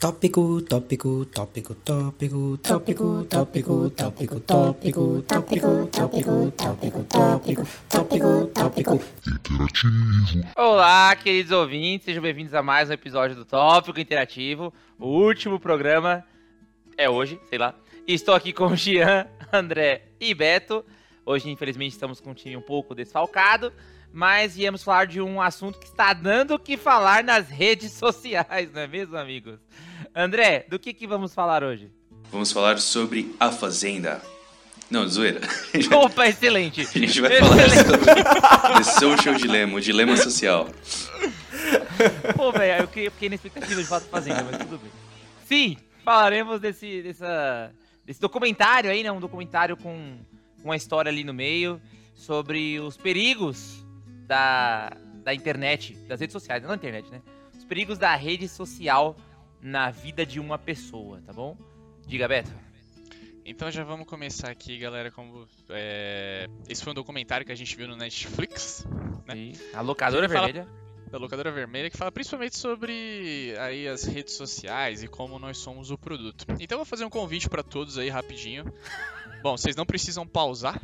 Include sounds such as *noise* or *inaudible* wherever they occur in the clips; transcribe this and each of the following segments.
Tópico, tópico, tópico, tópico, tópico, tópico, tópico, tópico, tópico, tópico, tópico, tópico, tópico, tópico. Interativo. Olá, queridos ouvintes, sejam bem-vindos a mais um episódio do Tópico Interativo. O último programa é hoje, sei lá. Estou aqui com o Gian, André e Beto. Hoje, infelizmente, estamos com um time um pouco desfalcado, mas viemos falar de um assunto que está dando o que falar nas redes sociais, não é mesmo, amigos? André, do que, que vamos falar hoje? Vamos falar sobre A Fazenda. Não, zoeira. *laughs* Opa, excelente! A gente vai falar sobre The Social Dilemma, o dilema social. Pô, velho, eu fiquei, fiquei na expectativa de fato Fazenda, mas tudo bem. Sim, falaremos desse, dessa, desse documentário aí, né? Um documentário com uma história ali no meio sobre os perigos da, da internet, das redes sociais, não da internet, né? Os perigos da rede social na vida de uma pessoa, tá bom? Diga, Beto. Então já vamos começar aqui, galera. Como é... esse foi um documentário que a gente viu no Netflix, né? E a locadora fala- vermelha. da locadora vermelha, que fala principalmente sobre aí as redes sociais e como nós somos o produto. Então eu vou fazer um convite para todos aí rapidinho. *laughs* Bom, vocês não precisam pausar,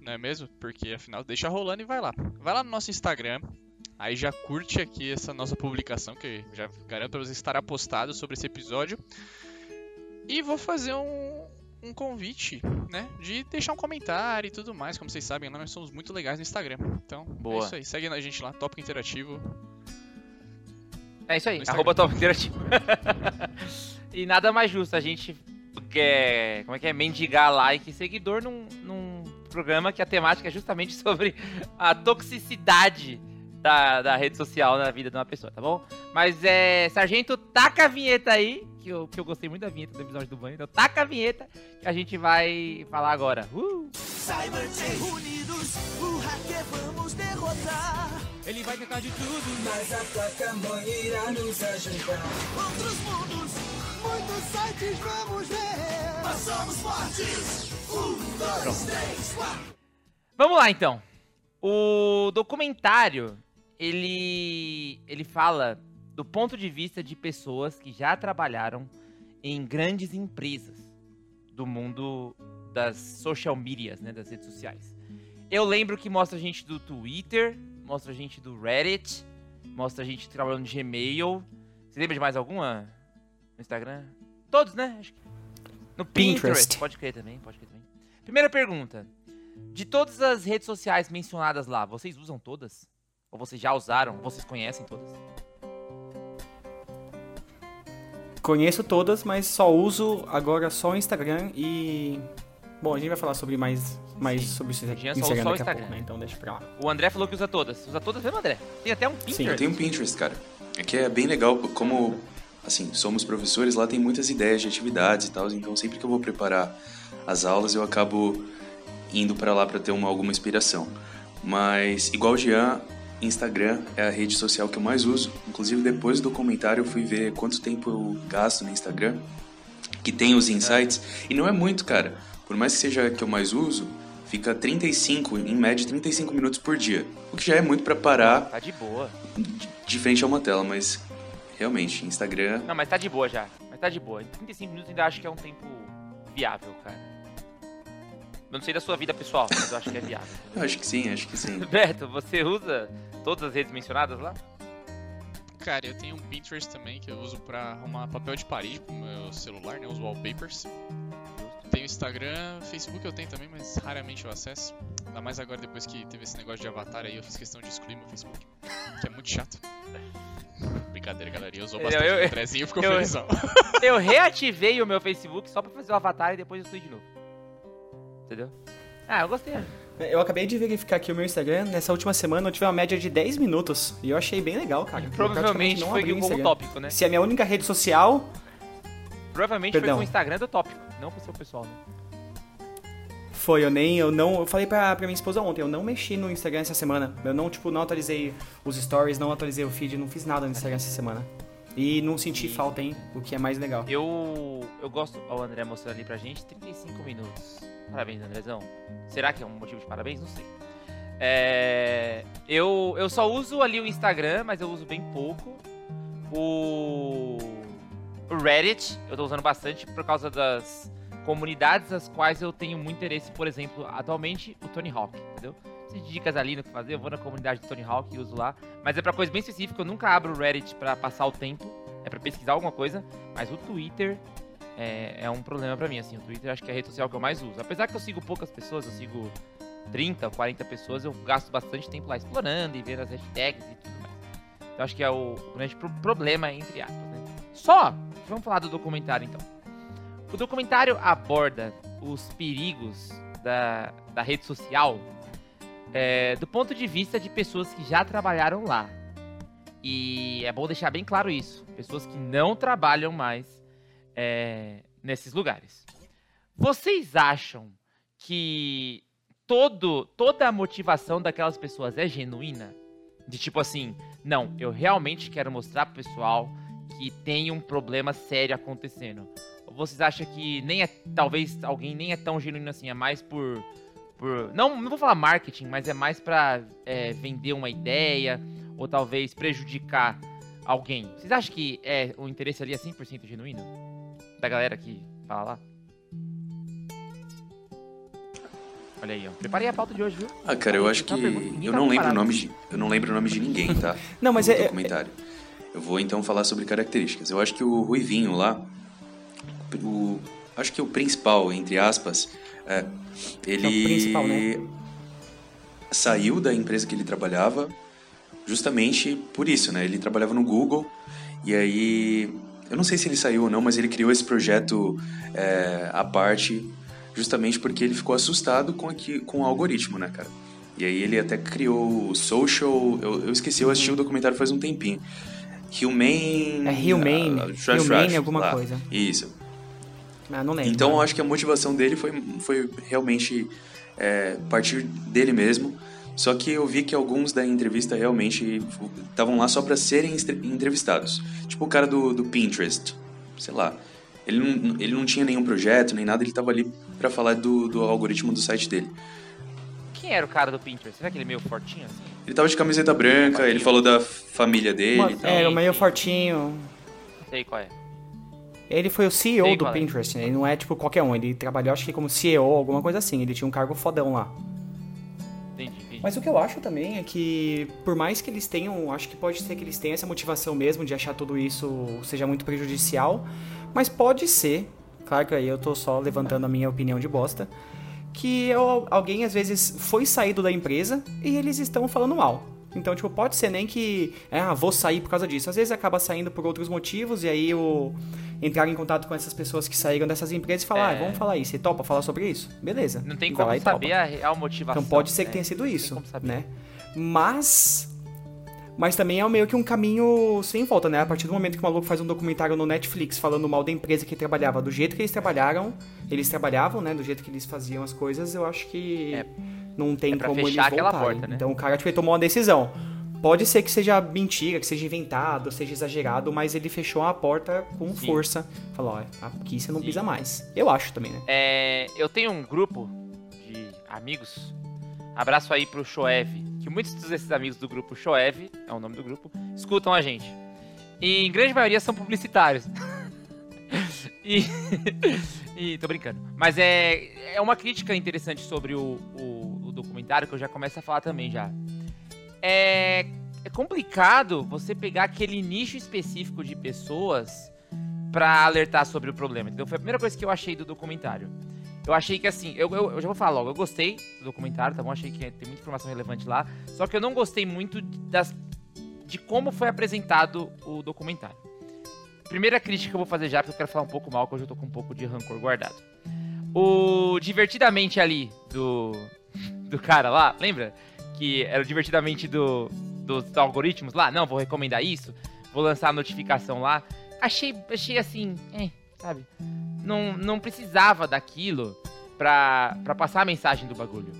não é mesmo? Porque afinal deixa rolando e vai lá. Vai lá no nosso Instagram. Aí já curte aqui essa nossa publicação, que já garanto pra você estará postado sobre esse episódio. E vou fazer um, um convite, né? De deixar um comentário e tudo mais. Como vocês sabem, lá nós somos muito legais no Instagram. Então, Boa. é isso aí. Segue a gente lá, Tópico Interativo. É isso aí, arroba top interativo. *laughs* e nada mais justo a gente quer, como é que é, mendigar like e seguidor num, num programa que a temática é justamente *laughs* sobre a toxicidade da, da rede social na vida de uma pessoa, tá bom? Mas é, Sargento, taca a vinheta aí, que eu, que eu gostei muito da vinheta do episódio do banho, então taca a vinheta que a gente vai falar agora. Uh! Cybertech unidos, o hacker vamos derrotar. Ele vai tentar de tudo, Mas a placa-mãe irá nos ajudar. Outros mundos, muitos sites vamos ver. Mas somos fortes. Um, dois, três, quatro. Vamos lá então. O documentário ele ele fala do ponto de vista de pessoas que já trabalharam em grandes empresas do mundo das social medias, né, das redes sociais. Eu lembro que mostra gente do Twitter, mostra gente do Reddit, mostra gente trabalhando no Gmail. Você lembra de mais alguma no Instagram? Todos, né? Acho que... No Pinterest. Pinterest. Pode crer também, pode crer também. Primeira pergunta. De todas as redes sociais mencionadas lá, vocês usam todas? Ou vocês já usaram? Vocês conhecem todas? Conheço todas, mas só uso agora só o Instagram e. Bom, a gente vai falar sobre mais, mais Sim. sobre isso Jean só Instagram usa só o Instagram. pouco, né? Então deixa pra lá. O André falou que usa todas. Usa todas mesmo, André? Tem até um Pinterest. Eu tenho um Pinterest, cara. É que é bem legal como, assim, somos professores, lá tem muitas ideias de atividades e tal, então sempre que eu vou preparar as aulas eu acabo indo pra lá pra ter uma, alguma inspiração. Mas, igual o Jean, Instagram é a rede social que eu mais uso. Inclusive, depois do documentário eu fui ver quanto tempo eu gasto no Instagram, que tem os insights, e não é muito, cara. Por mais que seja a que eu mais uso, fica 35, em média 35 minutos por dia. O que já é muito pra parar Tá de boa. de- de frente a uma tela, mas realmente, Instagram. Não, mas tá de boa já. Mas tá de boa. Em 35 minutos ainda acho que é um tempo viável, cara. Eu não sei da sua vida pessoal, mas eu acho que é viável. Eu acho que sim, acho que sim. *laughs* Beto, você usa todas as redes mencionadas lá? Cara, eu tenho um Pinterest também que eu uso pra arrumar papel de parede pro meu celular, né? Os wallpapers. Tenho Instagram, Facebook eu tenho também, mas raramente eu acesso. Ainda mais agora depois que teve esse negócio de avatar aí, eu fiz questão de excluir meu Facebook. Que é muito chato. *laughs* Brincadeira, galera. Eu usou bastante eu- o Andrezinho, ficou eu- felizão. *laughs* Eu reativei o meu Facebook só pra fazer o avatar e depois eu fui de novo. Entendeu? Ah, eu gostei. Eu acabei de verificar aqui o meu Instagram. Nessa última semana eu tive uma média de 10 minutos. E eu achei bem legal, cara. Provavelmente não foi abri o tópico, né? Se é a minha única rede social, Provavelmente Perdão. foi com o Instagram do tópico, não com o seu pessoal, né? foi, eu nem, eu não, eu falei pra, pra minha esposa ontem, eu não mexi no Instagram essa semana. Eu não, tipo, não atualizei os stories, não atualizei o feed, não fiz nada no Instagram essa semana. E não senti falta, hein, o que é mais legal. Eu, eu gosto, ó, o André mostrando ali pra gente, 35 minutos. Parabéns, Andrezão. Será que é um motivo de parabéns? Não sei. É, eu, eu só uso ali o Instagram, mas eu uso bem pouco. O O Reddit, eu tô usando bastante por causa das comunidades às quais eu tenho muito interesse, por exemplo, atualmente o Tony Hawk, entendeu? Se dicas ali no que fazer, eu vou na comunidade do Tony Hawk e uso lá. Mas é pra coisa bem específica, eu nunca abro o Reddit pra passar o tempo, é pra pesquisar alguma coisa. Mas o Twitter é, é um problema pra mim, assim. O Twitter acho que é a rede social que eu mais uso. Apesar que eu sigo poucas pessoas, eu sigo 30, 40 pessoas, eu gasto bastante tempo lá explorando e vendo as hashtags e tudo mais. Então acho que é o grande pro- problema, entre aspas, né? Só, vamos falar do documentário então. O documentário aborda os perigos da, da rede social é, do ponto de vista de pessoas que já trabalharam lá. E é bom deixar bem claro isso. Pessoas que não trabalham mais é, nesses lugares. Vocês acham que todo, toda a motivação daquelas pessoas é genuína? De tipo assim, não, eu realmente quero mostrar pro pessoal que tem um problema sério acontecendo. Ou vocês acham que nem é, talvez alguém nem é tão genuíno assim, é mais por, por não, não vou falar marketing, mas é mais pra é, vender uma ideia ou talvez prejudicar alguém. Vocês acham que é o interesse ali é 100% genuíno? Da galera que fala lá? Olha aí, ó. Preparei a pauta de hoje, viu? Ah, cara, eu acho que eu tá não lembro o nome de eu não lembro o nome de ninguém, tá? *laughs* Não, mas é- documentário. Eu vou então falar sobre características. Eu acho que o Ruivinho lá, o acho que o principal entre aspas, é, ele É o principal, né? saiu da empresa que ele trabalhava justamente por isso, né? Ele trabalhava no Google e aí eu não sei se ele saiu ou não, mas ele criou esse projeto é, à parte justamente porque ele ficou assustado com, aqui, com o algoritmo, né, cara? E aí ele até criou o Social. Eu, eu esqueci, eu assisti o documentário faz um tempinho. Humane. É Humane, ah, trash, Humane trash, alguma lá. coisa. Isso. Ah, não lembro. Então eu acho que a motivação dele foi, foi realmente é, partir dele mesmo. Só que eu vi que alguns da entrevista realmente estavam lá só para serem entrevistados. Tipo o cara do, do Pinterest, sei lá. Ele não, ele não tinha nenhum projeto, nem nada, ele tava ali para falar do, do algoritmo do site dele. Quem era o cara do Pinterest? Será que ele é meio fortinho assim? Ele tava de camiseta branca, ele falou da família dele Uma- e tal. é, meio fortinho. Sei qual é. Ele foi o CEO Sei do é. Pinterest, né? Ele não é tipo qualquer um. Ele trabalhou, acho que como CEO, alguma coisa assim. Ele tinha um cargo fodão lá. Mas o que eu acho também é que, por mais que eles tenham, acho que pode ser que eles tenham essa motivação mesmo de achar tudo isso seja muito prejudicial, mas pode ser, claro que aí eu tô só levantando a minha opinião de bosta, que al- alguém às vezes foi saído da empresa e eles estão falando mal. Então, tipo, pode ser nem que, é, ah, vou sair por causa disso. Às vezes acaba saindo por outros motivos e aí o entrar em contato com essas pessoas que saíram dessas empresas e falar, É. ah, vamos falar isso. Você topa falar sobre isso? Beleza. Não tem como saber a real motivação. Então pode ser que né? tenha sido isso, né? Mas mas também é meio que um caminho sem volta, né? A partir do momento que o maluco faz um documentário no Netflix falando mal da empresa que trabalhava, do jeito que eles trabalharam, eles trabalhavam, né? Do jeito que eles faziam as coisas, eu acho que É. não tem É como eles voltarem. porta, né? Então o cara tipo, tomou uma decisão. Pode ser que seja mentira, que seja inventado, seja exagerado, mas ele fechou a porta com Sim. força. Falou, ó, aqui você não Sim. pisa mais. Eu acho também, né? É, eu tenho um grupo de amigos. Abraço aí pro Shoev. Que muitos desses amigos do grupo Shoev, é o nome do grupo, escutam a gente. E em grande maioria são publicitários. *laughs* e, *laughs* e. tô brincando. Mas é, é uma crítica interessante sobre o, o, o documentário que eu já começo a falar também já. É, é complicado você pegar aquele nicho específico de pessoas pra alertar sobre o problema. Então foi a primeira coisa que eu achei do documentário. Eu achei que assim, eu, eu, eu já vou falar logo, eu gostei do documentário, tá bom? Achei que tem muita informação relevante lá. Só que eu não gostei muito das, de como foi apresentado o documentário. Primeira crítica que eu vou fazer já, porque eu quero falar um pouco mal, que hoje eu tô com um pouco de rancor guardado. O Divertidamente ali, do, *laughs* do cara lá, lembra? Que era Divertidamente do, dos algoritmos lá? Não, vou recomendar isso, vou lançar a notificação lá. Achei, achei assim, é, sabe? Não, não precisava daquilo pra, pra passar a mensagem do bagulho.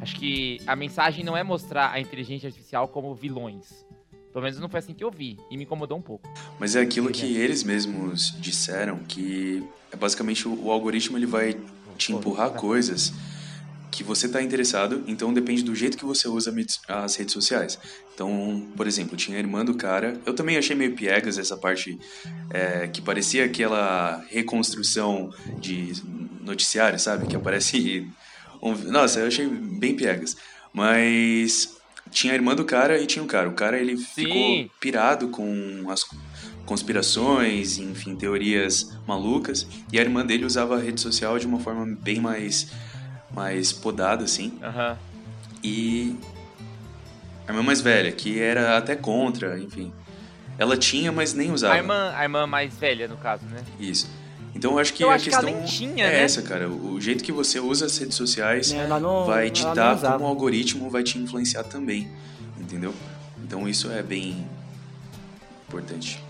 Acho que a mensagem não é mostrar a inteligência artificial como vilões. Pelo menos não foi assim que eu vi, e me incomodou um pouco. Mas é aquilo que eles mesmos disseram, que é basicamente o, o algoritmo ele vai te empurrar coisas que você está interessado, então depende do jeito que você usa as redes sociais. Então, por exemplo, tinha a irmã do cara. Eu também achei meio piegas essa parte é, que parecia aquela reconstrução de noticiário, sabe? Que aparece. *laughs* um- nossa, eu achei bem piegas. Mas tinha a irmã do cara e tinha o cara. O cara ele ficou Sim. pirado com as conspirações, enfim, teorias malucas. E a irmã dele usava a rede social de uma forma bem mais, mais podada, assim. Aham. E a irmã mais velha, que era até contra, enfim. Ela tinha, mas nem usava. A irmã, a irmã mais velha, no caso, né? Isso. Então eu acho que Eu a acho que ela questão nem tinha, é né? essa, cara. O jeito que você usa as redes sociais Ela não- vai ditar usava. como o algoritmo vai te influenciar também, entendeu? Então isso é bem importante.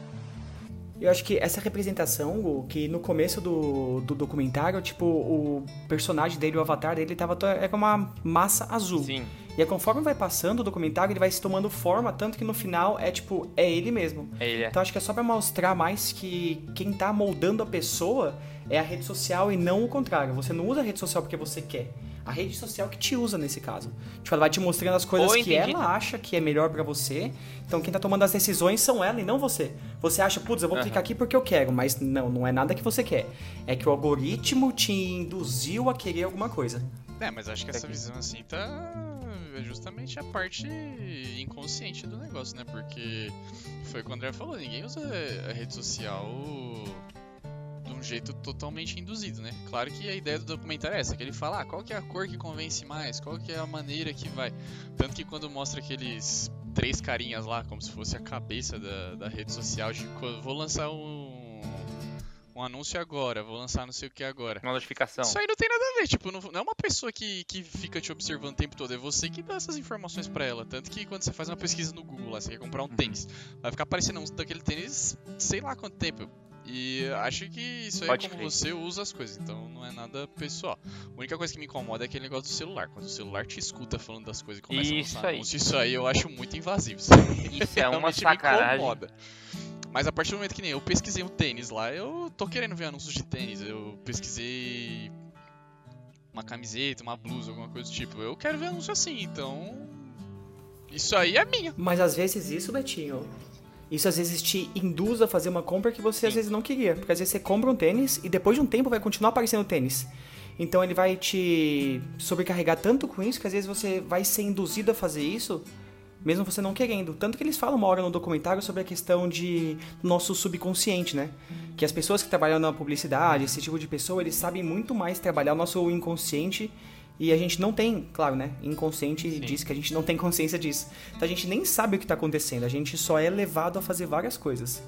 Eu acho que essa representação, Gu, que no começo do, do documentário, tipo, o personagem dele, o avatar dele, tava to- é como uma massa azul. Sim. E aí, conforme vai passando o documentário, ele vai se tomando forma, tanto que no final é tipo, é ele mesmo. É ele, é. Então acho que é só pra mostrar mais que quem tá moldando a pessoa é a rede social e não o contrário. Você não usa a rede social porque você quer. A rede social que te usa nesse caso. Tipo, ela vai te mostrando as coisas que ela acha que é melhor pra você. Então quem tá tomando as decisões são ela e não você. Você acha, putz, eu vou clicar aqui porque eu quero, mas não, não é nada que você quer. É que o algoritmo te induziu a querer alguma coisa. É, mas acho que essa visão assim tá. É justamente a parte inconsciente do negócio, né? Porque foi o que o André falou, ninguém usa a rede social de um jeito totalmente induzido, né? Claro que a ideia do documentário é essa, que ele fala, ah, qual que é a cor que convence mais, qual que é a maneira que vai. Tanto que quando mostra aqueles três carinhas lá, como se fosse a cabeça da, da rede social, de vou lançar um. Um anúncio agora, vou lançar não sei o que agora. Uma notificação. Isso aí não tem nada a ver, tipo, não, não é uma pessoa que, que fica te observando o tempo todo, é você que dá essas informações pra ela. Tanto que quando você faz uma pesquisa no Google lá, você quer comprar um tênis, vai ficar aparecendo um daquele tênis sei lá quanto tempo. E acho que isso aí Pode é como crer. você usa as coisas, então não é nada pessoal. A única coisa que me incomoda é aquele negócio do celular. Quando o celular te escuta falando das coisas e começa Isso a lançar aí. anúncio, isso aí eu acho muito invasivo. Isso é *laughs* uma Realmente me sacanagem. incomoda. Mas a partir do momento que nem eu pesquisei um tênis lá, eu tô querendo ver anúncios de tênis. Eu pesquisei uma camiseta, uma blusa, alguma coisa do tipo. Eu quero ver anúncio assim, então. Isso aí é minha. Mas às vezes isso, Betinho, isso às vezes te induz a fazer uma compra que você às vezes não queria. Porque às vezes você compra um tênis e depois de um tempo vai continuar aparecendo tênis. Então ele vai te sobrecarregar tanto com isso que às vezes você vai ser induzido a fazer isso, mesmo você não querendo. Tanto que eles falam uma hora no documentário sobre a questão de nosso subconsciente, né? Que as pessoas que trabalham na publicidade, esse tipo de pessoa, eles sabem muito mais trabalhar o nosso inconsciente e a gente não tem, claro, né? Inconsciente diz que a gente não tem consciência disso. Então a gente nem sabe o que tá acontecendo, a gente só é levado a fazer várias coisas.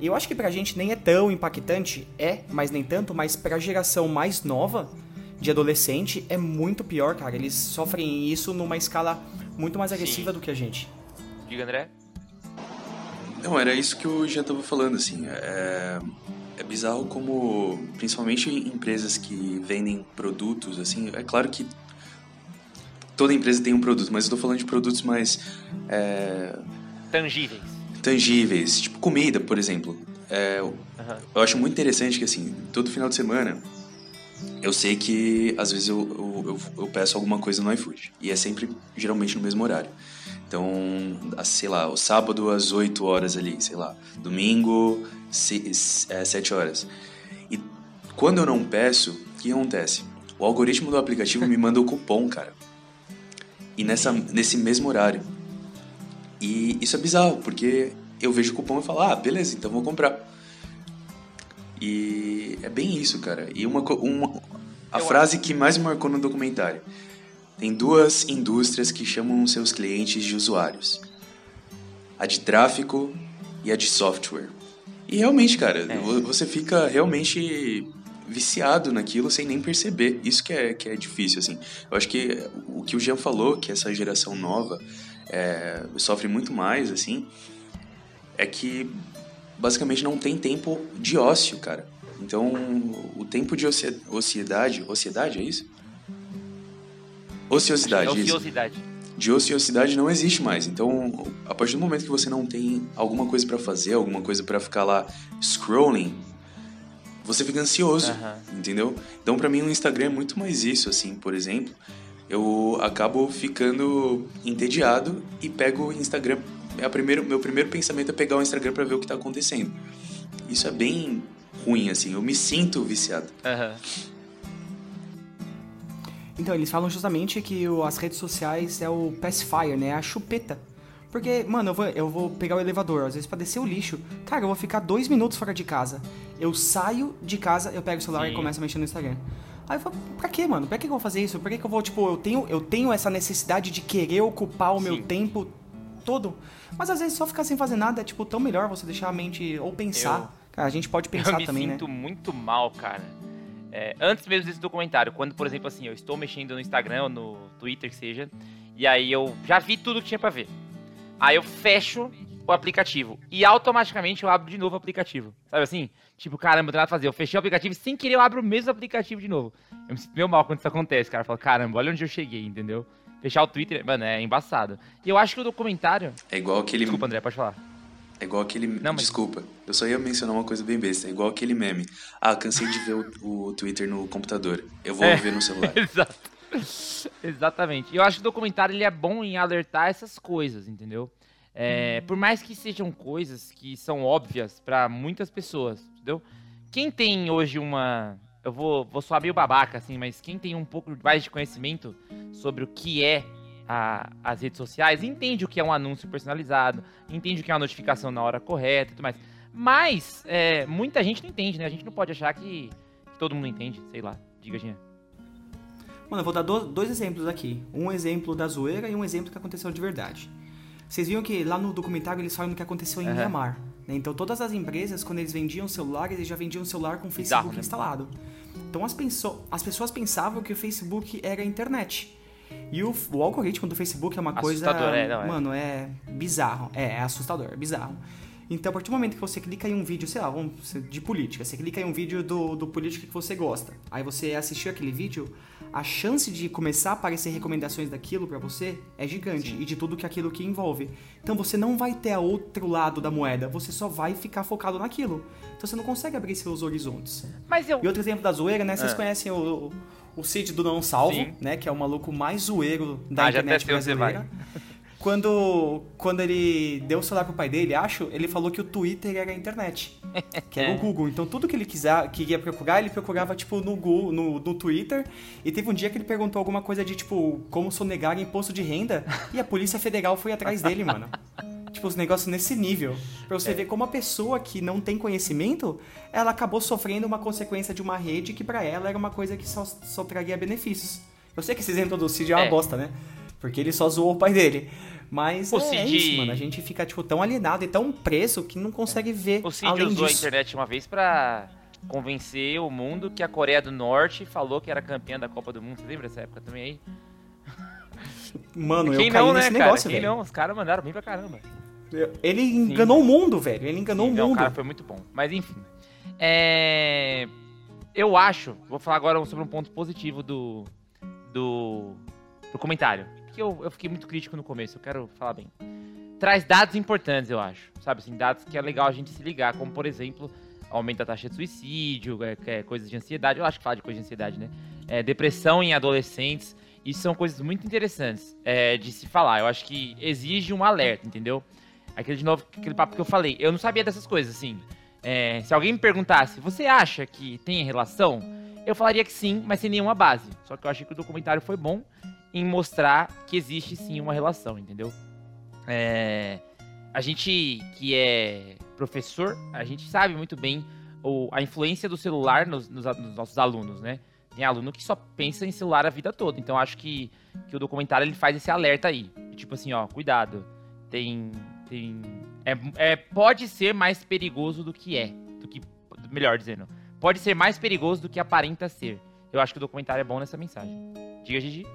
E eu acho que pra gente nem é tão impactante, é, mas nem tanto, mas pra geração mais nova, de adolescente, é muito pior, cara. Eles sofrem isso numa escala muito mais agressiva do que a gente. Diga, André. Não, era isso que eu já tava falando, assim. É bizarro como, principalmente empresas que vendem produtos, assim, é claro que toda empresa tem um produto, mas eu tô falando de produtos mais é, Tangíveis. tangíveis, tipo comida, por exemplo. É, eu- Aham. eu acho muito interessante que, assim, todo final de semana, eu sei que às vezes eu, eu, eu- eu peço alguma coisa no iFood. E é sempre, geralmente, no mesmo horário. Então, sei lá, o sábado às 8 horas ali, sei lá. Domingo, se, é, 7 horas. E quando eu não peço, o que acontece? O algoritmo do aplicativo me manda o cupom, cara. E nessa, nesse mesmo horário. E isso é bizarro, porque eu vejo o cupom e falo, ah, beleza, então vou comprar. E é bem isso, cara. E uma, uma a Eu frase que mais me marcou no documentário. Tem duas indústrias que chamam seus clientes de usuários. A de tráfego e a de software. E realmente, cara, vo- você fica realmente viciado naquilo sem nem perceber. Isso que é, que é difícil, assim. Eu acho que o que o Jean falou, que essa geração nova é, sofre muito mais, assim, é que basicamente não tem tempo de ócio, cara. Então, o tempo de ocie- ociedade, ociedade é isso? Ociosidade, isso. Ociosidade. De ociosidade não existe mais. Então, a partir do momento que você não tem alguma coisa pra fazer, alguma coisa pra ficar lá scrolling, você fica ansioso, Aham. entendeu? Então, pra mim, o Instagram é muito mais isso, assim, por exemplo. eu acabo ficando entediado e pego o Instagram. É a primeiro, meu primeiro pensamento é pegar o Instagram para ver o que tá acontecendo. Isso é bem ruim, assim. Eu me sinto viciado. Aham. Então, eles falam justamente que o- as redes sociais é o pacifier, né? A chupeta. Porque, mano, eu vou, eu vou pegar o elevador, às vezes pra descer o lixo. Cara, eu vou ficar dois minutos fora de casa. Eu saio de casa, eu pego o celular Sim. e começo a mexer no Instagram. Aí eu falo, pra quê, mano? Pra que eu vou fazer isso? Por que, que eu vou, tipo, eu tenho, eu tenho essa necessidade de querer ocupar o meu Sim. tempo todo. Mas às vezes só ficar sem fazer nada é, tipo, tão melhor você deixar a mente ou pensar. Eu- Cara, a gente pode Eu pensar me também, sinto né? muito mal, cara. É, antes mesmo desse documentário, quando, por exemplo, assim, eu estou mexendo no Instagram ou no Twitter, que seja, e aí eu já vi tudo que tinha pra ver. Aí eu fecho o aplicativo e automaticamente eu abro de novo o aplicativo. Sabe assim? Tipo, caramba, não tem nada a fazer. Eu fechei o aplicativo e sem querer eu abro o mesmo aplicativo de novo. Eu me sinto meio mal quando isso acontece, cara. Eu falo, caramba, olha onde eu cheguei, entendeu? Fechar o Twitter, mano, é embaçado. E eu acho que o documentário. É igual aquele. Desculpa, André, pode falar. É igual aquele. Não, mas- Desculpa, eu só ia mencionar uma coisa bem besta. É igual aquele meme. Ah, cansei de ver o, o Twitter no computador. Eu vou É. ver no celular. *laughs* Exato. Exatamente. E eu acho que o documentário ele é bom em alertar essas coisas, entendeu? É, por mais que sejam coisas que são óbvias pra muitas pessoas, entendeu? Quem tem hoje uma. Eu vou, vou soar meio babaca, assim, mas quem tem um pouco mais de conhecimento sobre o que é a- as redes sociais, entende o que é um anúncio personalizado, entende o que é uma notificação na hora correta e tudo mais. Mas é, muita gente não entende, né? A gente não pode achar que, que todo mundo entende, sei lá. Diga, Jean. Mano, eu vou dar do- dois exemplos aqui. Um exemplo da zoeira e um exemplo que aconteceu de verdade. Vocês viram que lá no documentário eles falam do que aconteceu em Aham. Mianmar. né? Então todas as empresas, quando eles vendiam celular, eles já vendiam celular com o Facebook né? instalado. Então as, as pessoas pensavam que o Facebook era a internet. E o, o algoritmo do Facebook é uma coisa. Assustador, é, não, é. Mano, é bizarro. É, é assustador, é bizarro. Então, a partir do momento que você clica em um vídeo, sei lá, vamos de política, você clica em um vídeo do, do político que você gosta, aí você assistiu aquele vídeo, a chance de começar a aparecer recomendações daquilo pra você é gigante e de tudo que aquilo que envolve. Então você não vai ter a outro lado da moeda, você só vai ficar focado naquilo. Então você não consegue abrir seus horizontes. Mas eu. E outro exemplo da zoeira, né? Vocês Ah. conhecem o, o Cid do Não Salvo, Sim. né? Que é o maluco mais zoeiro da Ah, internet brasileira. Quando, quando ele deu o celular pro pai dele, acho, ele falou que o Twitter era a internet. *laughs* Que era o Google. Então tudo que ele quiser, queria procurar, ele procurava, tipo, no Google, no, no Twitter. E teve um dia que ele perguntou alguma coisa de, tipo, como sonegar imposto de renda. E a Polícia Federal foi atrás dele, mano. *laughs* Tipo, os negócios nesse nível. Pra você ver como a pessoa que não tem conhecimento, ela acabou sofrendo uma consequência de uma rede que pra ela era uma coisa que só, só traria benefícios. Eu sei que esse exemplo do Cid é uma É. bosta, né? Porque ele só zoou o pai dele. Mas O é, é Cid- isso, mano. A gente fica, tipo, tão alienado e tão preso que não consegue ver O Cid além usou a disso. internet uma vez pra convencer o mundo que a Coreia do Norte falou que era campeã da Copa do Mundo. Você lembra dessa época também aí? Mano, eu Quem caí não, nesse né, negócio, cara? Quem velho. não? Os caras mandaram bem pra caramba. Ele enganou o mundo, velho. Ele enganou Sim, o não, mundo. cara, foi muito bom. Mas enfim. É... Eu acho, vou falar agora sobre um ponto positivo do, do, do comentário. Porque eu, eu fiquei muito crítico no começo, eu quero falar bem. Traz dados importantes, eu acho. Sabe assim, dados que é legal a gente se ligar, como por exemplo, aumento da taxa de suicídio, é, é, coisas de ansiedade. Eu acho que fala de coisa de ansiedade, né? É, depressão em adolescentes. Isso são coisas muito interessantes é, de se falar. Eu acho que exige um alerta, entendeu? Aquele de novo, aquele papo que eu falei. Eu não sabia dessas coisas, assim. É, se alguém me perguntasse, você acha que tem relação? Eu falaria que sim, mas sem nenhuma base. Só que eu achei que o documentário foi bom em mostrar que existe sim uma relação, entendeu? É, a gente que é professor, a gente sabe muito bem o- a influência do celular nos, nos nos nossos alunos, né? Tem aluno que só pensa em celular a vida toda. Então acho que, que o documentário ele faz esse alerta aí. Tipo assim, ó, cuidado. Tem. Tem é, é, pode ser mais perigoso do que é. Do que. Melhor dizendo. Pode ser mais perigoso do que aparenta ser. Eu acho que o documentário é bom nessa mensagem. Diga, Gigi.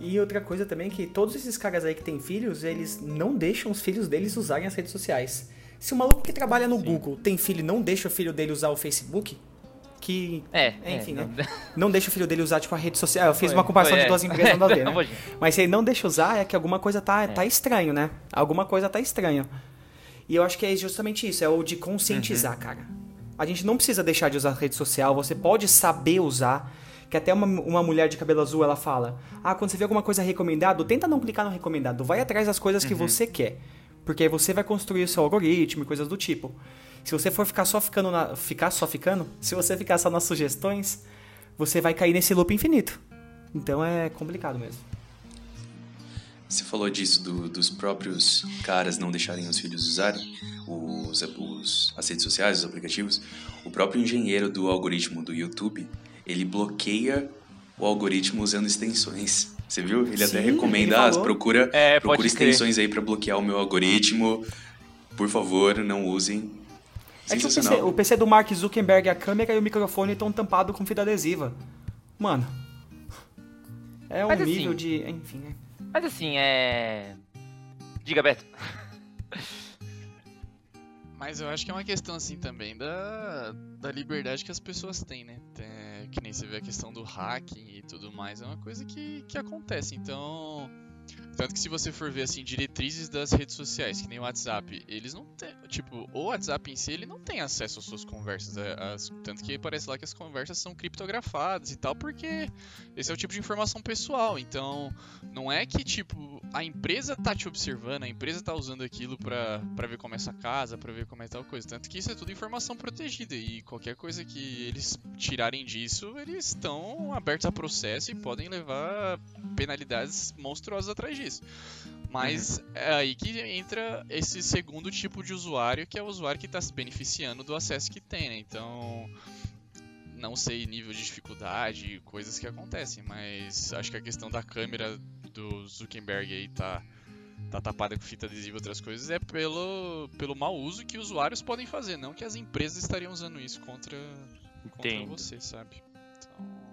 E outra coisa também é que todos esses caras aí que têm filhos, eles não deixam os filhos deles usarem as redes sociais. Se o maluco que trabalha no Google tem filho e não deixa o filho dele usar o Facebook, que. É, Enfim, é, né? Não deixa o filho dele usar, tipo, a rede social. Eu fiz Foi, uma comparação foi, de é. duas empresas, não dá a ver, *laughs* Não, né? Mas se ele não deixa usar, é que alguma coisa tá, tá estranho, né? Alguma coisa tá estranho. E eu acho que é justamente isso, é o de conscientizar, Uhum. cara. A gente não precisa deixar de usar rede social, você pode saber usar. Que até uma, uma mulher de cabelo azul, ela fala, ah, quando você vê alguma coisa recomendado, tenta não clicar no recomendado, vai atrás das coisas que você quer. Porque aí você vai construir o seu algoritmo e coisas do tipo. Se você for ficar só ficando na, ficar só ficando, se você ficar só nas sugestões, você vai cair nesse loop infinito. Então é complicado mesmo. Você falou disso do- dos próprios caras não deixarem os filhos usarem os, os- as redes sociais, os aplicativos. O próprio engenheiro do algoritmo do YouTube, ele bloqueia o algoritmo usando extensões. Você viu? Ele até Sim, recomenda, ele ah, procura, É, procura extensões aí pra bloquear o meu algoritmo. Por favor, não usem. É que o PC, o PC do Mark Zuckerberg, a câmera e o microfone estão tampados com fita adesiva. Mano. É um Mas assim- nível de. Enfim, é. Mas assim, é. Diga, Beto. Mas eu acho que é uma questão assim também da, da liberdade que as pessoas têm, né? É, que nem você vê a questão do hacking e tudo mais, é uma coisa que, que acontece. Então, tanto que se você for ver assim diretrizes das redes sociais, que nem o WhatsApp, eles não têm, tipo, o WhatsApp em si ele não tem acesso às suas conversas, é, as- tanto que parece lá que as conversas são criptografadas e tal, porque esse é o tipo de informação pessoal. Então, não é que tipo a empresa tá te observando, a empresa tá usando aquilo pra ver como é essa casa, pra ver como é tal coisa. Tanto que isso é tudo informação protegida e qualquer coisa que eles tirarem disso, eles estão abertos a processo e podem levar penalidades monstruosas atrás disso. Mas é aí que entra esse segundo tipo de usuário, que é o usuário que está se beneficiando do acesso que tem, né? Então, não sei nível de dificuldade, coisas que acontecem, mas acho que a questão da câmera do Zuckerberg aí tá, tá tapada com fita adesiva e outras coisas é pelo, pelo mau uso que usuários podem fazer, não que as empresas estariam usando isso contra, contra Entendo. você, sabe? Então,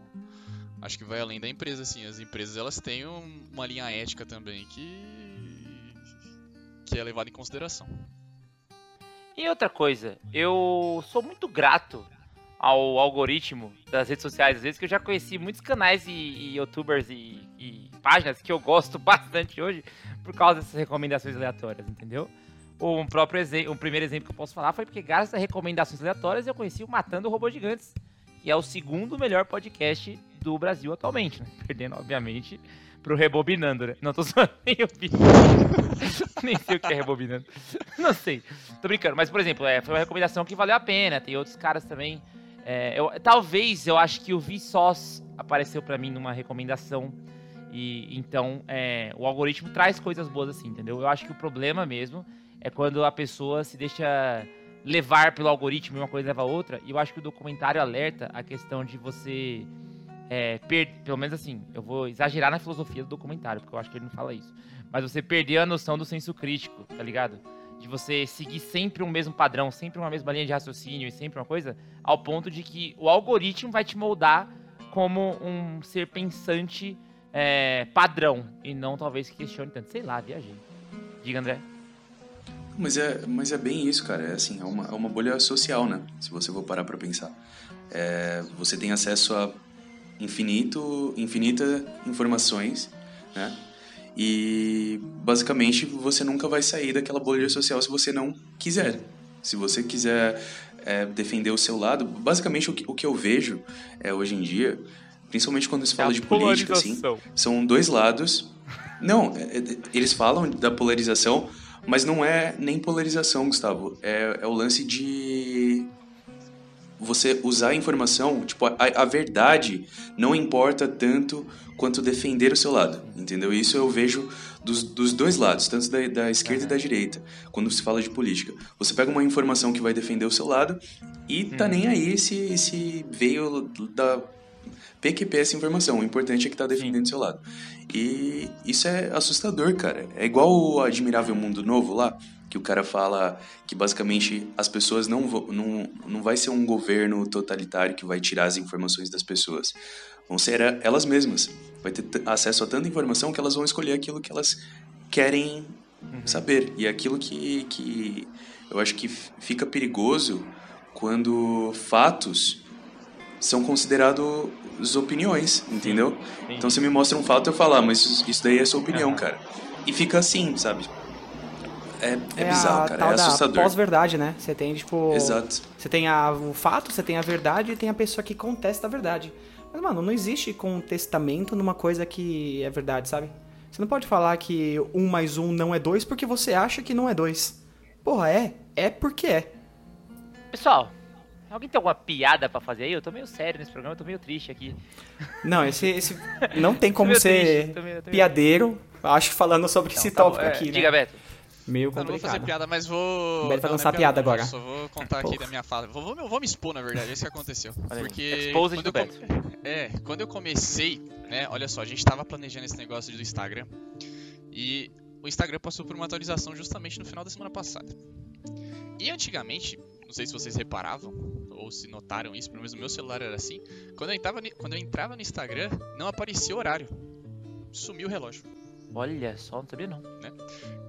acho que vai além da empresa, assim. As empresas elas têm um- uma linha ética também que que é levada em consideração. E outra coisa, eu sou muito grato ao algoritmo das redes sociais, às vezes, que eu já conheci muitos canais e, e youtubers e, e páginas que eu gosto *laughs* bastante hoje por causa dessas recomendações aleatórias, entendeu? Um próprio exemplo, um primeiro exemplo que eu posso falar foi porque graças a recomendações aleatórias eu conheci o Matando Robôs Gigantes, que é o segundo melhor podcast do Brasil atualmente, né? Perdendo, obviamente, pro Rebobinando, né? Não tô zoando, *laughs* nem vi. nem sei o que é Rebobinando. Não sei. Tô brincando, mas por exemplo, é, foi uma recomendação que valeu a pena. Tem outros caras também. É, eu- talvez eu acho que o Vsauce apareceu pra mim numa recomendação. E então é, o algoritmo traz coisas boas assim, entendeu? Eu acho que o problema mesmo é quando a pessoa se deixa levar pelo algoritmo e uma coisa leva a outra. E eu acho que o documentário alerta a questão de você. É, pelo menos assim, eu vou exagerar na filosofia do documentário, porque eu acho que ele não fala isso. Mas você perder a noção do senso crítico, tá ligado? De você seguir sempre um mesmo padrão, sempre uma mesma linha de raciocínio e sempre uma coisa, ao ponto de que o algoritmo vai te moldar como um ser pensante é, padrão e não talvez que questione tanto. Sei lá, viajei. Diga, André. Mas é, mas é bem isso, cara. É assim, é uma, é uma bolha social, né? Se você for parar pra pensar. É, você tem acesso a infinito, infinita informações, né? E basicamente você nunca vai sair daquela bolha social se você não quiser. Se você quiser é, defender o seu lado, basicamente o que, o que eu vejo é, hoje em dia, principalmente quando se fala de política, assim, são dois lados. Não, é- é- eles falam da polarização, mas não é nem polarização, Gustavo. É, é o lance de você usar a informação, tipo, a, a verdade não importa tanto quanto defender o seu lado, entendeu? Isso eu vejo dos, dos dois lados, tanto da, da esquerda e da direita, quando se fala de política. Você pega uma informação que vai defender o seu lado e tá nem aí se, se veio da PQP essa informação. O importante é que tá defendendo o seu lado. E isso é assustador, cara. É igual o Admirável Mundo Novo lá, que o cara fala que basicamente as pessoas não vão. Não, não vai ser um governo totalitário que vai tirar as informações das pessoas. Vão ser elas mesmas. Vai ter acesso a tanta informação que elas vão escolher aquilo que elas querem saber. E é aquilo que, que eu acho que fica perigoso quando fatos são considerados opiniões, entendeu? sim. Então você me mostra um fato eu falo, ah, mas isso, daí é sua opinião, cara. E fica assim, sabe? É, é, bizarro, a cara. tal É da assustador. pós-verdade, né? Você tem, tipo... Exato. Você tem a- o fato, você tem a verdade e tem a pessoa que contesta a verdade. Mas, mano, não existe contestamento numa coisa que é verdade, sabe? Você não pode falar que um mais um não é dois porque você acha que não é dois. Porra, é. É porque é. Pessoal, alguém tem alguma piada pra fazer aí? Eu tô meio sério nesse programa, eu tô meio triste aqui. Não, esse, esse não tem *laughs* como ser triste, tô meio- tô meio- piadeiro, acho, falando sobre Então, esse tá bom, tópico é, aqui, né? Diga, Beto. Meio Eu não vou fazer complicado. piada, mas vou. O Beto vai não é lançar piada não, agora. Só vou contar aqui Porra. da minha fala. Vou, vou, vou me expor, na verdade, é isso que aconteceu. Porque. exposed quando do eu come- É, quando eu comecei, né? Olha só, a gente tava planejando esse negócio do Instagram. E o Instagram passou por uma atualização justamente no final da semana passada. E antigamente, sei se vocês reparavam, ou se notaram isso, pelo menos no meu celular era assim. Quando eu entrava, quando eu entrava no Instagram, não aparecia o horário. Sumiu o relógio. Olha só, não sabia não.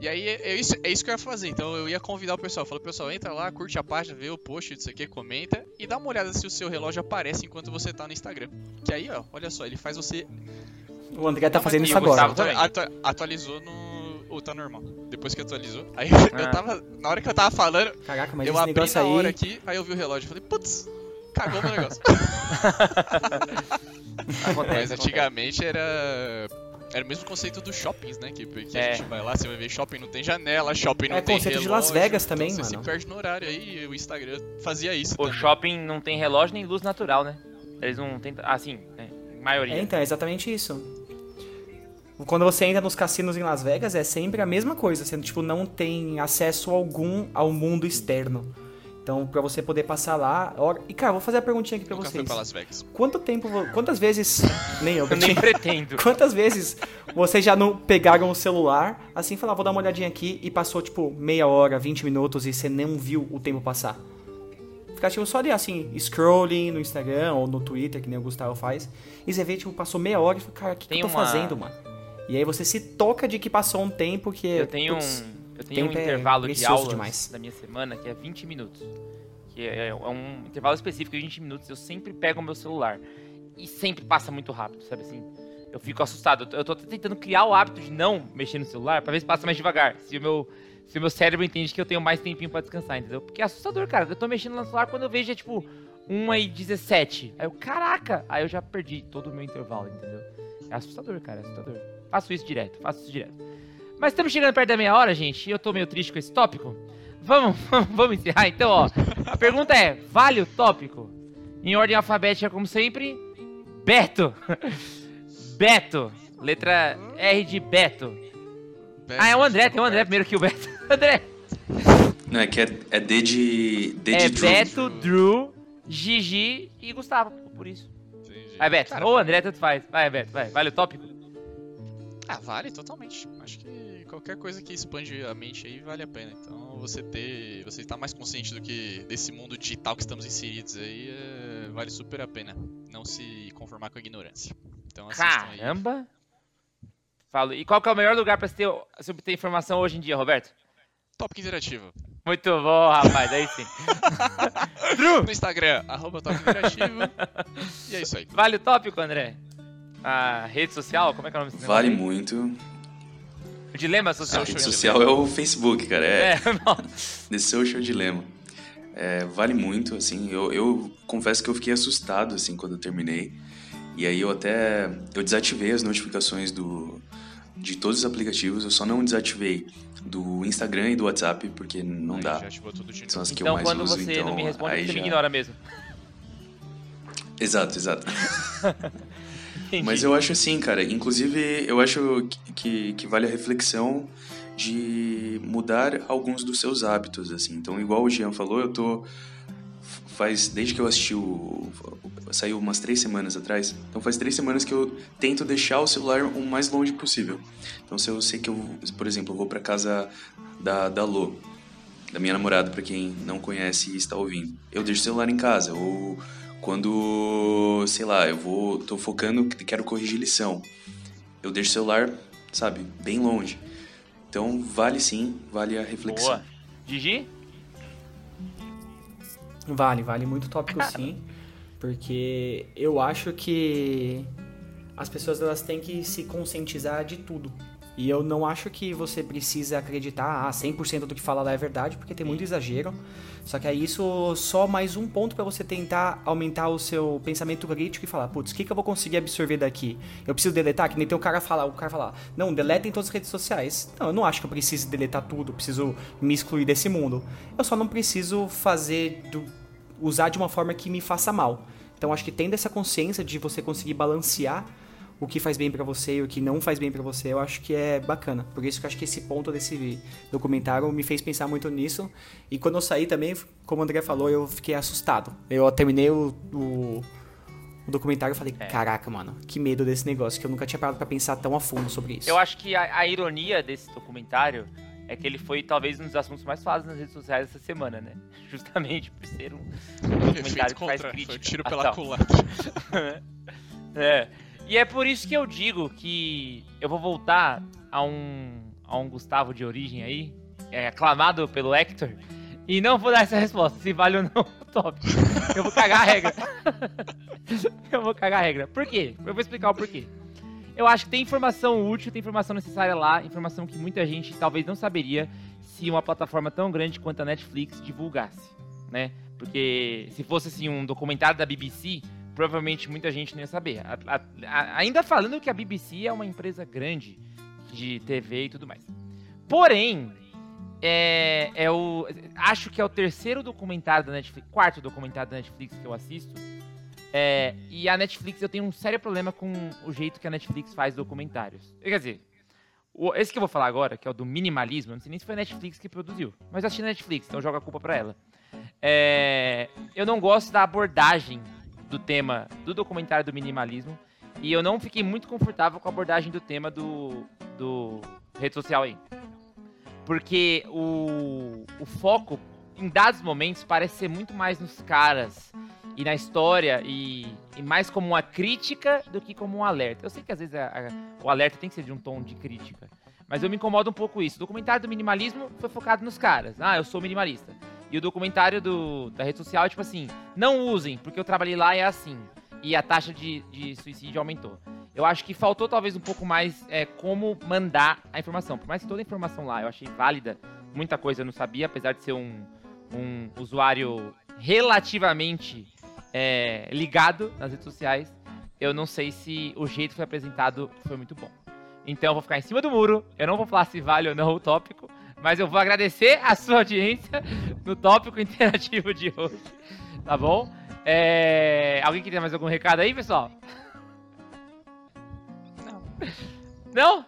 E aí é, é isso, é isso que eu ia fazer. Então eu ia convidar o pessoal. Falei, pessoal, entra lá, curte a página, vê o post disso aqui, comenta e dá uma olhada se o seu relógio aparece enquanto você tá no Instagram. Que aí, ó, olha só, ele faz você. O André tá fazendo isso o agora. atualizou no. Ou tá normal. Depois que atualizou. Aí *laughs* Ah. eu tava. Na hora que eu tava falando, Caraca, mas eu abri negócio na hora aí. aqui, aí eu vi o relógio. Falei, putz, cagou meu negócio. *laughs* Acontece, Mas acontece. antigamente era. Era o mesmo conceito dos shoppings, né? Que, que É. a gente vai lá, você vai ver shopping não tem janela, shopping não É tem conceito de relógio, Las Vegas também, então Você mano. se perde no horário aí, e o Instagram fazia isso O também. shopping não tem relógio nem luz natural, né? Eles não tem. Assim, né? Maioria. É, então, é exatamente isso. Quando você entra nos cassinos em Las Vegas, é sempre a mesma coisa. Você, tipo, não tem acesso algum ao mundo externo. Então, pra você poder passar lá... hora- E, cara, vou fazer a perguntinha aqui pra Nunca fui vocês. pra Las Vegas. Quanto tempo... Quantas vezes... *laughs* Nem eu, Eu nem pretendo. *laughs* Quantas vezes vocês já não pegaram o celular, assim, falaram, vou dar uma olhadinha aqui, e passou, tipo, meia hora, 20 minutos, e você não viu o tempo passar? Ficar, tipo, só ali, assim, scrolling no Instagram ou no Twitter, que nem o Gustavo faz, e você vê, tipo, passou meia hora e fala, cara, o que, que eu tô uma- fazendo, mano? E aí você se toca de que passou um tempo que... Eu tenho putz, um, eu tenho um é intervalo de precioso aulas demais. da minha semana que é 20 minutos. Que é, é um intervalo específico de 20 minutos. Eu sempre pego o meu celular. E sempre passa muito rápido, sabe assim? Eu fico assustado. Eu tô- Eu tô tentando criar o hábito de não mexer no celular pra ver se passa mais devagar. Se o meu, se o meu cérebro entende que eu tenho mais tempinho pra descansar, entendeu? Porque é assustador, cara. Eu tô mexendo no celular quando eu vejo é tipo 1 e 17. Aí eu, caraca! Aí eu já perdi todo o meu intervalo, entendeu? É assustador, cara, é assustador. Faço isso direto, faço isso direto. Mas estamos chegando perto da meia hora, gente, e eu tô meio triste com esse tópico. Vamos, *laughs* vamos encerrar então, ó. A pergunta é: vale o tópico? Em ordem alfabética, como sempre. Beto! *laughs* Beto! Letra R de Beto. Ah, é o André, tem o André primeiro que o Beto. *laughs* André! Não, é que é, é D de. D É de Drew. Beto, Drew, Gigi e Gustavo, por isso. Entendi. Vai, Beto. Cara, Ou André, tanto faz. Vai, Beto, vai. Vale o tópico? Ah, vale totalmente. Acho que qualquer coisa que expande a mente aí vale a pena. Então você ter. Você estar mais consciente do que desse mundo digital que estamos inseridos aí é, vale super a pena. Não se conformar com a ignorância. Então assistam aí. Caramba! Falo. E qual que é o melhor lugar pra se, ter, se obter informação hoje em dia, Roberto? Tópico interativo. Muito bom, rapaz. Aí sim. *laughs* No Instagram, arroba Tópico interativo. e é isso aí. Vale o tópico, André? A rede social? Como é que é o nome desse Vale negócio muito. O dilema A social. rede Social é o Facebook, cara. É, É. The Social Dilemma. É, vale muito, assim. Eu, eu confesso que eu fiquei assustado, assim, quando eu terminei. E aí eu até... Eu desativei as notificações do, de todos os aplicativos. Eu só não desativei do Instagram e do WhatsApp, porque não Aí dá. São as que eu Então, mais quando uso, você então não me responde, aí você me já- ignora mesmo. Exato, exato. *laughs* Entendi. Mas eu acho assim, cara, inclusive eu acho que- que, vale a reflexão de mudar alguns dos seus hábitos, assim. Então, igual o Jean falou, eu tô faz desde que eu assisti o saiu umas três semanas atrás. Então faz três semanas que eu tento deixar o celular o mais longe possível. Então se eu sei que eu, por exemplo, eu vou pra casa da da Lô, da minha namorada, pra quem não conhece e está ouvindo, eu deixo o celular em casa ou quando, sei lá, eu vou, tô focando, quero corrigir lição. Eu deixo o celular, sabe, bem longe. Então, vale sim, vale a reflexão. Boa. Gigi? Vale, vale muito tópico sim, porque eu acho que as pessoas elas têm que se conscientizar de tudo. E eu não acho que você precisa acreditar, ah, 100% do que fala lá é verdade, porque tem muito exagero. Só que é isso só mais um ponto para você tentar aumentar o seu pensamento crítico e falar, putz, o que, que eu vou conseguir absorver daqui? Eu preciso deletar? Que nem tem o cara falar, o cara falar, não, deletem todas as redes sociais. Não, eu não acho que eu preciso deletar tudo, preciso me excluir desse mundo. Eu só não preciso fazer, do, usar de uma forma que me faça mal. Então acho que tendo essa consciência de você conseguir balancear o que faz bem para você e o que não faz bem para você, eu acho que é bacana. Por isso que eu acho que esse ponto desse documentário me fez pensar muito nisso. E quando eu saí também, como o André falou, eu fiquei assustado. Eu terminei o, o, o documentário e falei, É. caraca, mano, que medo desse negócio, que eu nunca tinha parado pra pensar tão a fundo sobre isso. Eu acho que a, a ironia desse documentário é que ele foi talvez um dos assuntos mais falados nas redes sociais essa semana, né? *laughs* Justamente por ser um documentário Efeito que faz contra, crítica. foi um tiro pela culatra. *laughs* É. E é por isso que eu digo que eu vou voltar a um, a um Gustavo de origem aí, é, aclamado pelo Hector, e não vou dar essa resposta, se vale ou não *laughs* top. Eu vou cagar a regra. *laughs* eu vou cagar a regra. Por quê? Eu vou explicar o porquê. Eu acho que tem informação útil, tem informação necessária lá, informação que muita gente talvez não saberia se uma plataforma tão grande quanto a Netflix divulgasse, né? Porque se fosse assim um documentário da BBC, provavelmente muita gente não ia saber. A- a- a- ainda falando que a BBC é uma empresa grande de TV e tudo mais. Porém, é, é o, acho que é o terceiro documentário da Netflix, quarto documentário da Netflix que eu assisto. É, e a Netflix, eu tenho um sério problema com o jeito que a Netflix faz documentários. Quer dizer, o- esse que eu vou falar agora, que é o do minimalismo, eu não sei nem se foi a Netflix que produziu, mas eu assisti na Netflix, então eu jogo a culpa pra ela. É, eu não gosto da abordagem do tema do documentário do minimalismo e eu não fiquei muito confortável com a abordagem do tema do, do rede social aí. Porque o, o foco, em dados momentos, parece ser muito mais nos caras e na história e, e mais como uma crítica do que como um alerta. Eu sei que às vezes a- a- o alerta tem que ser de um tom de crítica, mas eu me incomodo um pouco isso. O documentário do minimalismo foi focado nos caras. Ah, eu sou minimalista. E o documentário do, da rede social é tipo assim: não usem, porque eu trabalhei lá e é assim. E a taxa de, de suicídio aumentou. Eu acho que faltou talvez um pouco mais é, como mandar a informação. Por mais que toda a informação lá eu achei válida, muita coisa eu não sabia, apesar de ser um, um usuário relativamente é, ligado nas redes sociais, eu não sei se o jeito que foi apresentado foi muito bom. Então eu vou ficar em cima do muro, eu não vou falar se vale ou não o tópico, mas eu vou agradecer a sua audiência no tópico *laughs* interativo de hoje, tá bom? É, Alguém queria mais algum recado aí, pessoal? Não?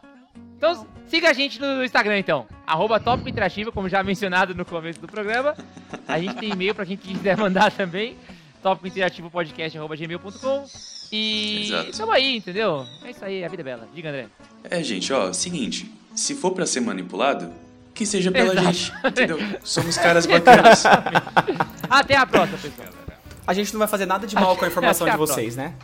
Então siga a gente no Instagram então. Arroba Tópico Interativo, como já mencionado no começo do programa. A gente tem e-mail pra quem quiser *laughs* mandar também. Tópico Interativo Podcast, arroba gmail.com. E Exato. tamo aí, entendeu? É isso aí, a vida é bela. Diga, André. É, gente, ó, seguinte, se for pra ser manipulado, que seja pela Exato. gente, entendeu? Somos caras bacanas. *laughs* Até a próxima, pessoal. A gente não vai fazer nada de mal com a informação de vocês, né?